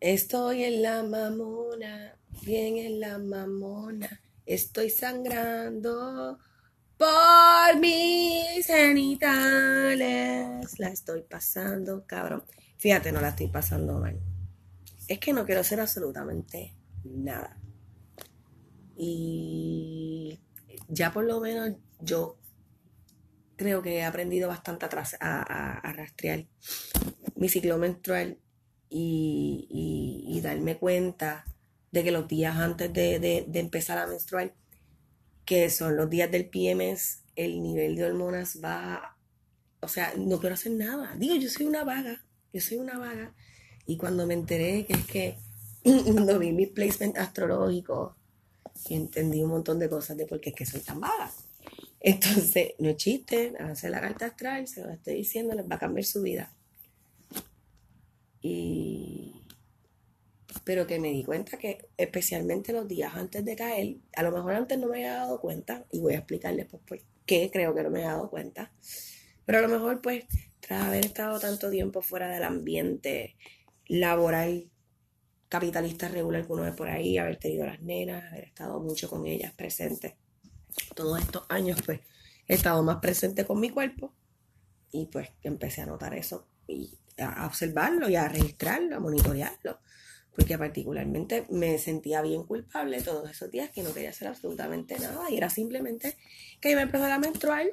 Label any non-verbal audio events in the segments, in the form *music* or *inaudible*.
Estoy en la mamona, bien en la mamona. Estoy sangrando por mis genitales. La estoy pasando, cabrón. Fíjate, no la estoy pasando mal. Es que no quiero hacer absolutamente nada. Y ya por lo menos yo creo que he aprendido bastante atrás a, rastrear mi ciclo menstrual y, darme cuenta de que los días antes de, empezar a menstruar, que son los días del PMS, el nivel de hormonas va, o sea, no quiero hacer nada. Digo, yo soy una vaga, yo soy una vaga. Y cuando me enteré que es que, *laughs* cuando vi mi placement astrológico, entendí un montón de cosas de por qué es que soy tan vaga. Entonces, no es chiste, hacer la carta astral, se lo estoy diciendo, les va a cambiar su vida. Y pero que me di cuenta que especialmente los días antes de caer, a lo mejor antes no me había dado cuenta, y voy a explicarles pues, por qué creo que no me había dado cuenta, pero a lo mejor pues tras haber estado tanto tiempo fuera del ambiente laboral capitalista regular que uno ve por ahí, haber tenido las nenas, haber estado mucho con ellas presentes, todos estos años, pues he estado más presente con mi cuerpo y pues empecé a notar eso y a observarlo y a registrarlo, a monitorearlo, porque particularmente me sentía bien culpable todos esos días que no quería hacer absolutamente nada y era simplemente que me empezó a menstruar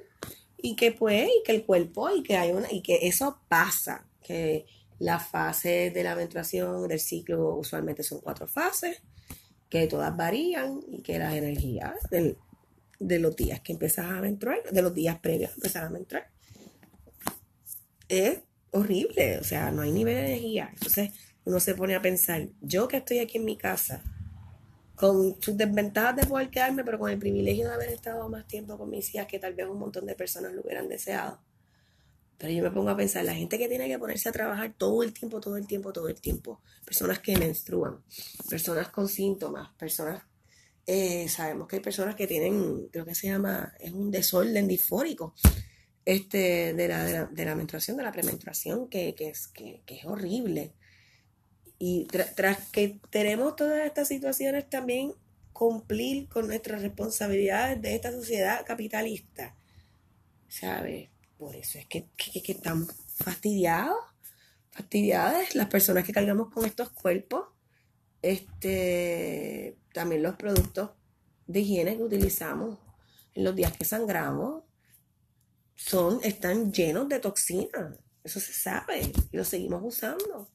y que pues, y que el cuerpo y que hay una, y que eso pasa, que las fases de la menstruación del ciclo usualmente son cuatro fases, que todas varían y que las energías de los días que empiezas a menstruar, de los días previos a empezar a menstruar. Es horrible, o sea, no hay nivel de energía. Entonces uno se pone a pensar, yo que estoy aquí en mi casa, con sus desventajas de poder quedarme, pero con el privilegio de haber estado más tiempo con mis hijas que tal vez un montón de personas lo hubieran deseado. Pero yo me pongo a pensar, la gente que tiene que ponerse a trabajar todo el tiempo, todo el tiempo, todo el tiempo, personas que menstruan, personas con síntomas, personas eh, sabemos que hay personas que tienen, creo que se llama, es un desorden disfórico este, de, la, de, la, menstruación, de la premenstruación, que, que, es, que, es horrible. Y tras que tenemos todas estas situaciones, también cumplir con nuestras responsabilidades de esta sociedad capitalista. ¿Sabes? Por eso es que, que, que estamos fastidiados, fastidiadas las personas que cargamos con estos cuerpos este, también los productos de higiene que utilizamos en los días que sangramos son, están llenos de toxinas. Eso se sabe y lo seguimos usando.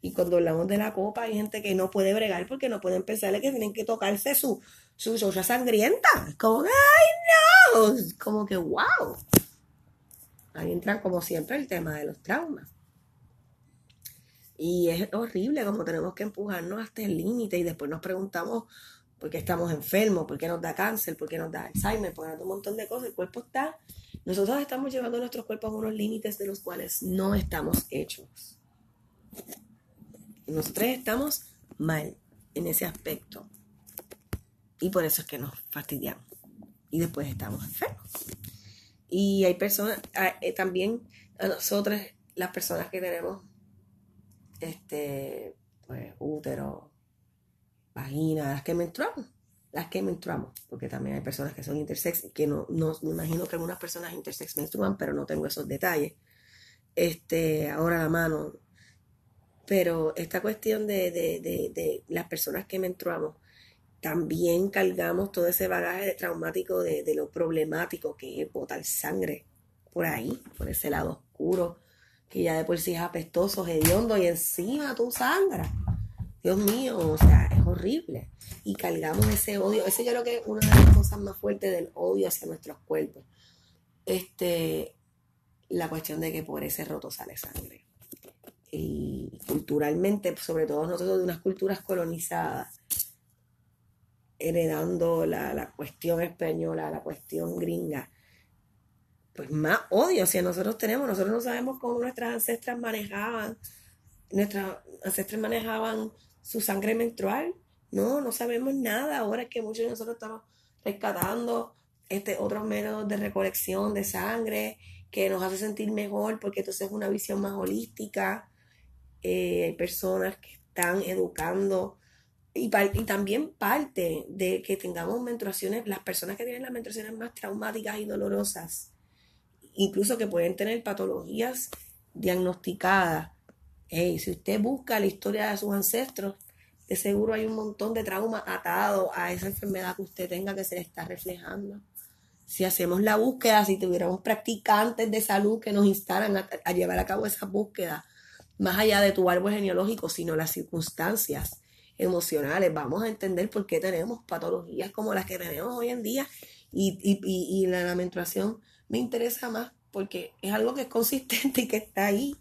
Y cuando hablamos de la copa, hay gente que no puede bregar porque no pueden pensarle que tienen que tocarse su, su sangrienta. Como, ¡ay no! Como que, wow. Ahí entra, como siempre, el tema de los traumas. Y es horrible como tenemos que empujarnos hasta el límite y después nos preguntamos por qué estamos enfermos, por qué nos da cáncer, por qué nos da Alzheimer, por qué nos da un montón de cosas. El cuerpo está, nosotros estamos llevando nuestros cuerpos a unos límites de los cuales no estamos hechos. nosotros estamos mal en ese aspecto. Y por eso es que nos fastidiamos. Y después estamos enfermos. Y hay personas, ah, eh, también a nosotras, las personas que tenemos este, pues, útero, vagina, las que menstruamos, las que menstruamos, porque también hay personas que son intersex, que no, no me imagino que algunas personas intersex menstruan, pero no tengo esos detalles. Este, ahora la mano. Pero esta cuestión de, de, de, las personas que menstruamos, también cargamos todo ese bagaje traumático de, de, lo problemático que es botar sangre por ahí, por ese lado oscuro que ya de por sí es apestoso, hediondo y encima tú sangras. Dios mío, o sea, es horrible. Y cargamos ese odio. Ese yo creo que es una de las cosas más fuertes del odio hacia nuestros cuerpos. Este, la cuestión de que por ese roto sale sangre. Y culturalmente, sobre todo nosotros de unas culturas colonizadas, heredando la, la cuestión española, la cuestión gringa, pues más odio hacia nosotros tenemos. Nosotros no sabemos cómo nuestras ancestras manejaban, nuestras ancestras manejaban su sangre menstrual. No, no sabemos nada. Ahora que muchos de nosotros estamos rescatando este, otros métodos de recolección de sangre que nos hace sentir mejor porque entonces es una visión más holística. eh, hay personas que están educando y, y, también parte de que tengamos menstruaciones, las personas que tienen las menstruaciones más traumáticas y dolorosas, incluso que pueden tener patologías diagnosticadas. Hey, si usted busca la historia de sus ancestros, de seguro hay un montón de traumas atados a esa enfermedad que usted tenga que se le está reflejando. Si hacemos la búsqueda, si tuviéramos practicantes de salud que nos instaran a, llevar a cabo esa búsqueda, más allá de tu árbol genealógico, sino las circunstancias emocionales, vamos a entender por qué tenemos patologías como las que tenemos hoy en día y, y, y, la, la menstruación me interesa más porque es algo que es consistente y que está ahí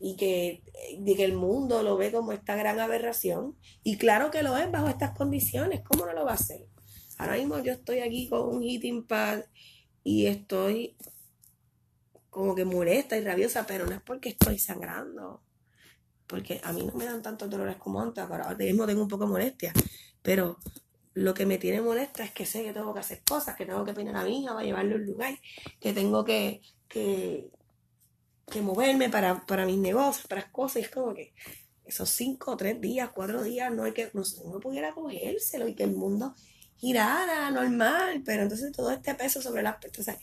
y que, que el mundo lo ve como esta gran aberración. Y claro que lo es bajo estas condiciones, ¿cómo no lo va a hacer? Ahora mismo yo estoy aquí con un heating pad y estoy como que molesta y rabiosa, pero no es porque estoy sangrando. Porque a mí no me dan tantos dolores como antes, ahora mismo tengo un poco de molestia. Pero lo que me tiene molesta es que sé que tengo que hacer cosas, que tengo que peinar a mi hija para llevarlo al lugar, que tengo que, que, que moverme para, para mis negocios, para las cosas. Y es como que esos cinco, tres días, cuatro días, no hay que, no, uno pudiera cogérselo y que el mundo girara normal, pero entonces todo este peso sobre las personas,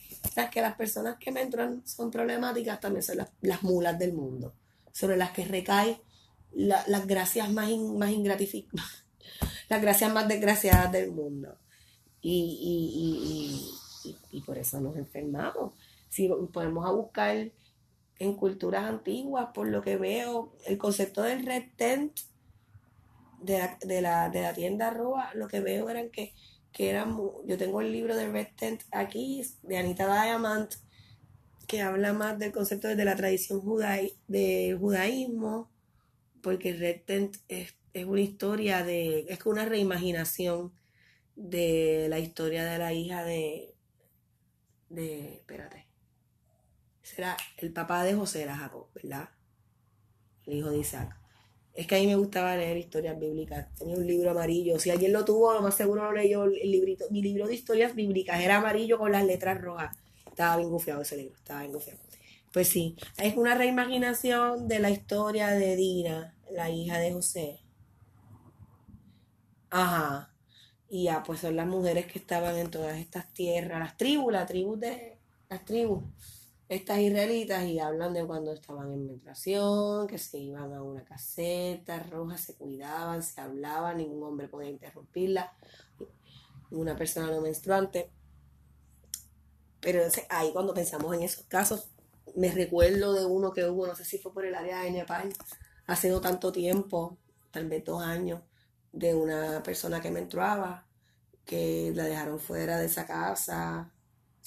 que las personas que me entran son problemáticas también son las, mulas del mundo, sobre las que recae las gracias más, más ingratificadas, *laughs* las gracias más desgraciadas del mundo. Y, y, y, y, por eso nos enfermamos. Si podemos a buscar en culturas antiguas, por lo que veo, el concepto del red tent de la, de la, de la tienda Roa, lo que veo eran que, que eran, yo tengo el libro de Red Tent aquí, de Anita Diamond, que habla más del concepto de la tradición judaí, de judaísmo, porque Red Tent es, es una historia de, es una reimaginación de la historia de la hija de, de, espérate, será el papá de José era Jacob, ¿verdad? El hijo de Isaac. Es que a mí me gustaba leer historias bíblicas. Tenía un libro amarillo. Si alguien lo tuvo, lo más seguro lo leyó el librito. Mi libro de historias bíblicas era amarillo con las letras rojas. Estaba bien gufiado ese libro, estaba bien gufiado. Pues sí, es una reimaginación de la historia de Dina, la hija de José. Ajá. Y ya, pues son las mujeres que estaban en todas estas tierras, las tribus, las tribus de las tribus estas israelitas y hablan de cuando estaban en menstruación, que se iban a una caseta roja, se cuidaban, se hablaban, ningún hombre podía interrumpirla, una persona no menstruante. Pero ahí cuando pensamos en esos casos, me recuerdo de uno que hubo, no sé si fue por el área de Nepal, hace no tanto tiempo, tal vez dos años, de una persona que menstruaba, que la dejaron fuera de esa casa,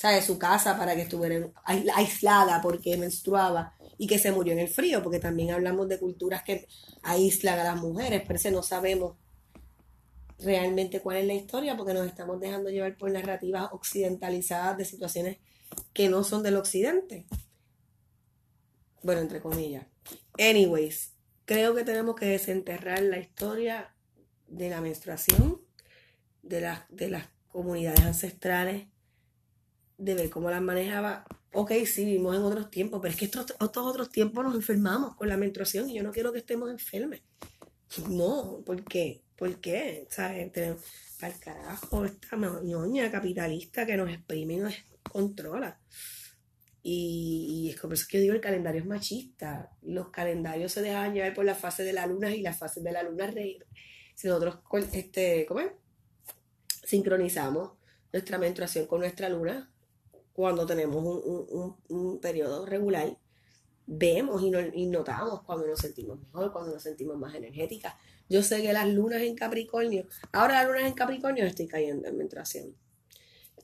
sea, de su casa para que estuviera aislada porque menstruaba y que se murió en el frío, porque también hablamos de culturas que aíslan a las mujeres, pero ese no sabemos realmente cuál es la historia porque nos estamos dejando llevar por narrativas occidentalizadas de situaciones que no son del occidente. Bueno, entre comillas. Anyways, creo que tenemos que desenterrar la historia de la menstruación, de, de las comunidades ancestrales, de ver cómo las manejaba. Ok, sí, vivimos en otros tiempos, pero es que estos, estos otros tiempos nos enfermamos con la menstruación y yo no quiero que estemos enfermos. No, ¿por qué? ¿Por qué? ¿Sabes? Para el carajo, esta ñoña capitalista que nos exprime y nos controla. Y, y, es por eso que yo digo el calendario es machista. Los calendarios se dejan llevar por las fases de la luna y las fases de la luna reír. Si nosotros este, ¿cómo es? sincronizamos nuestra menstruación con nuestra luna, cuando tenemos un, periodo regular, vemos y, notamos cuando nos sentimos mejor, cuando nos sentimos más energéticas. Yo sé que las lunas en Capricornio, ahora las lunas en Capricornio estoy cayendo en menstruación.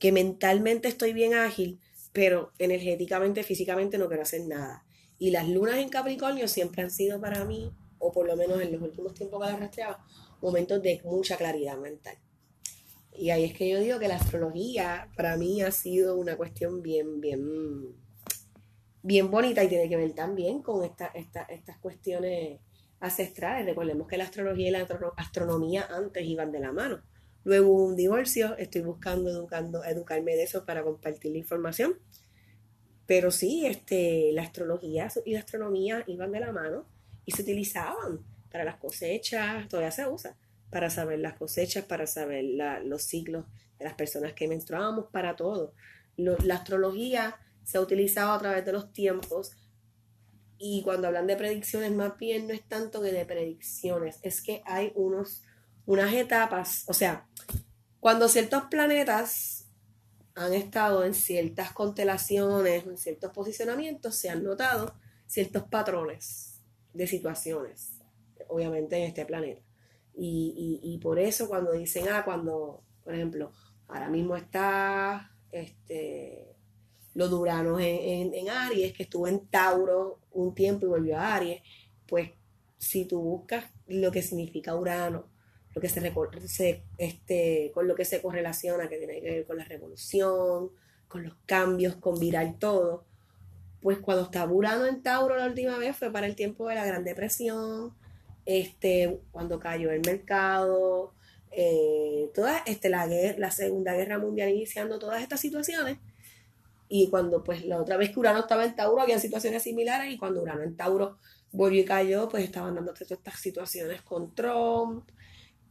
Que mentalmente estoy bien ágil, pero energéticamente, físicamente no quiero hacer nada. Y las lunas en Capricornio siempre han sido para mí, o por lo menos en los últimos tiempos que las rastreaba, momentos de mucha claridad mental. Y ahí es que yo digo que la astrología para mí ha sido una cuestión bien, bien, bien bonita y tiene que ver también con esta, estas cuestiones ancestrales. Recordemos que la astrología y la astronomía antes iban de la mano. Luego hubo un divorcio, estoy buscando educando, educarme de eso para compartir la información. Pero sí, este, la astrología y la astronomía iban de la mano y se utilizaban para las cosechas, todavía se usa, para saber las cosechas, para saber los ciclos de las personas que menstruábamos, para todo. la astrología se ha utilizado a través de los tiempos y cuando hablan de predicciones, más bien no es tanto que de predicciones, es que hay unos, unas etapas, o sea, cuando ciertos planetas han estado en ciertas constelaciones, en ciertos posicionamientos, se han notado ciertos patrones de situaciones, obviamente en este planeta. Y, y, y por eso cuando dicen, ah, cuando, por ejemplo, ahora mismo está este, los duranos en, en, Aries, que estuvo en Tauro un tiempo y volvió a Aries, pues si tú buscas lo que significa Urano, lo que se, este, con lo que se correlaciona, que tiene que ver con la revolución, con los cambios, con virar todo, pues cuando estaba Urano en Tauro la última vez fue para el tiempo de la Gran Depresión, este, cuando cayó el mercado, eh, este, la, la Segunda Guerra Mundial iniciando todas estas situaciones, y cuando pues la otra vez que Urano estaba en Tauro había situaciones similares y cuando Urano en Tauro volvió y cayó, pues estaban dando todas estas situaciones con Trump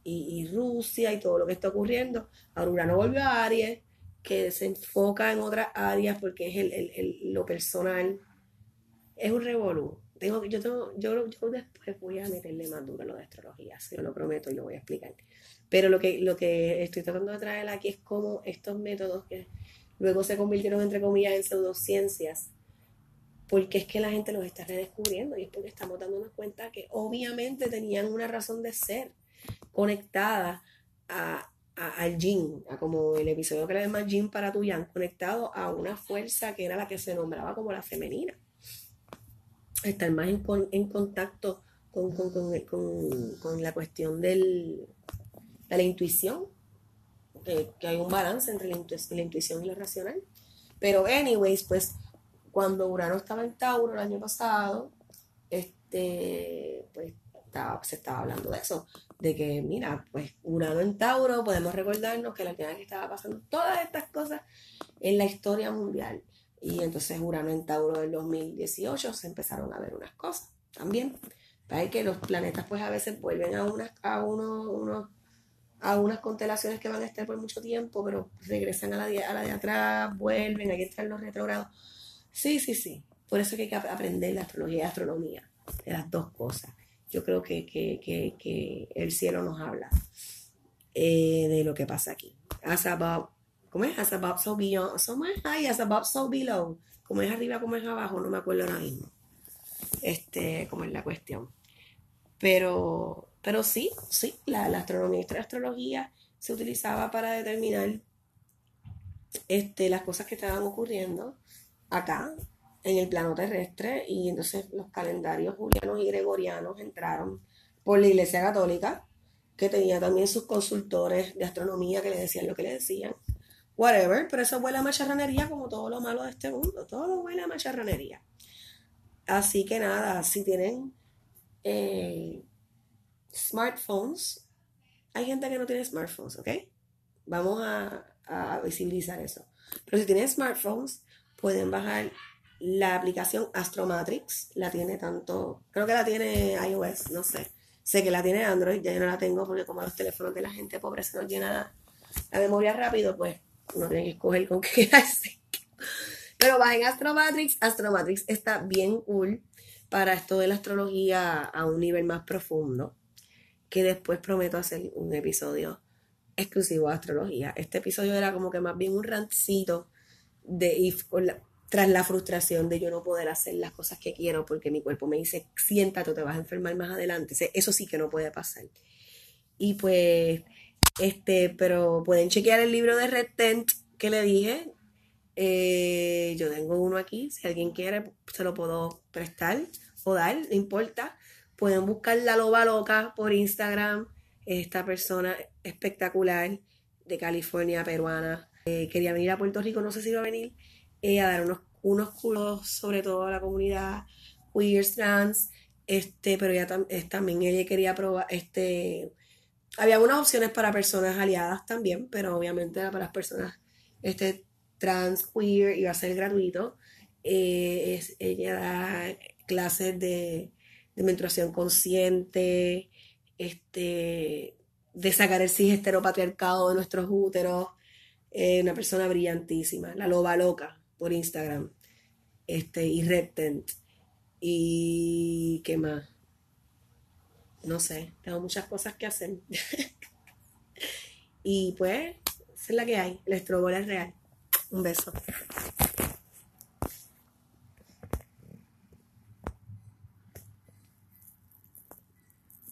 y, Rusia y todo lo que está ocurriendo. Ahora Urano volvió a Aries, que se enfoca en otras áreas porque es el, el, lo personal. Es un revolú. Tengo, yo, tengo, yo, yo después voy a meterle más duro a lo de astrología, se lo prometo y lo voy a explicar. Pero lo que, lo que estoy tratando de traer aquí es cómo estos métodos que luego se convirtieron entre comillas en pseudociencias, porque es que la gente los está redescubriendo y es porque estamos dándonos cuenta que obviamente tenían una razón de ser conectada a, al yin, a como el episodio que le llama Yin para tu yang, conectado a una fuerza que era la que se nombraba como la femenina. Estar más en, en contacto con, con, la cuestión del, de la intuición, que hay un balance entre la, intuición y lo racional. Pero, anyways, pues cuando Urano estaba en Tauro el año pasado, este, pues se estaba hablando de eso, de que, mira, pues Urano en Tauro, podemos recordarnos que la que estaba pasando todas estas cosas en la historia mundial. Y entonces Urano en Tauro del 2018 se empezaron a ver unas cosas también. Hay que los planetas pues a veces vuelven a, unas, a unos, unos a unas constelaciones que van a estar por mucho tiempo, pero regresan a la de, a la de atrás, vuelven, que estar los retrogrados. Sí, sí, sí. Por eso que hay que aprender la astrología y la astronomía, de las dos cosas. Yo creo que, que, que, que el cielo nos habla eh, de lo que pasa aquí. As ¿cómo es? As above, so más high, as above, so below. Como es arriba, como es abajo, no me acuerdo ahora mismo. Este, como es la cuestión. Pero pero sí, sí, la, astronomía y la astrología se utilizaba para determinar este, las cosas que estaban ocurriendo acá en el plano terrestre y entonces los calendarios julianos y gregorianos entraron por la Iglesia Católica, que tenía también sus consultores de astronomía que le decían lo que le decían, whatever, pero eso huele a macharranería como todo lo malo de este mundo, todo lo huele a macharranería. Así que nada, si tienen eh, smartphones, hay gente que no tiene smartphones, ¿ok? Vamos a, visibilizar eso. Pero si tienen smartphones, pueden bajar la aplicación Astromatrix. La tiene tanto, creo que la tiene iOS, no sé. Sé que la tiene Android, ya yo no la tengo porque como los teléfonos de la gente pobre se nos llena la memoria rápido, pues uno tiene que escoger con qué *laughs* quedarse. Pero bajen Astromatrix. Astromatrix está bien cool para esto de la astrología a un nivel más profundo que después prometo hacer un episodio exclusivo de astrología. Este episodio era como que más bien un rancito de tras la frustración de yo no poder hacer las cosas que quiero porque mi cuerpo me dice, siéntate, te vas a enfermar más adelante. Eso sí que no puede pasar. Y pues, este, pero pueden chequear el libro de Red Tent que le dije. Eh, yo tengo uno aquí, si alguien quiere, se lo puedo prestar o dar, no importa. Pueden buscar La Loba Loca por Instagram. Esta persona espectacular de California, peruana. Eh, quería venir a Puerto Rico, no sé si iba a venir, eh, a dar unos, unos culos sobre todo a la comunidad queer, trans. Este, pero ya también ella quería probar, este, había unas opciones para personas aliadas también, pero obviamente para las personas este, trans, queer, iba a ser gratuito. Eh, es, ella da clases de menstruación consciente, este, de sacar el cis heteropatriarcado de nuestros úteros. Eh, una persona brillantísima, la loba loca por Instagram, este, y Reptent. Y qué más. No sé, tengo muchas cosas que hacer. *laughs* y pues, es la que hay. El estrobol es real. Un beso.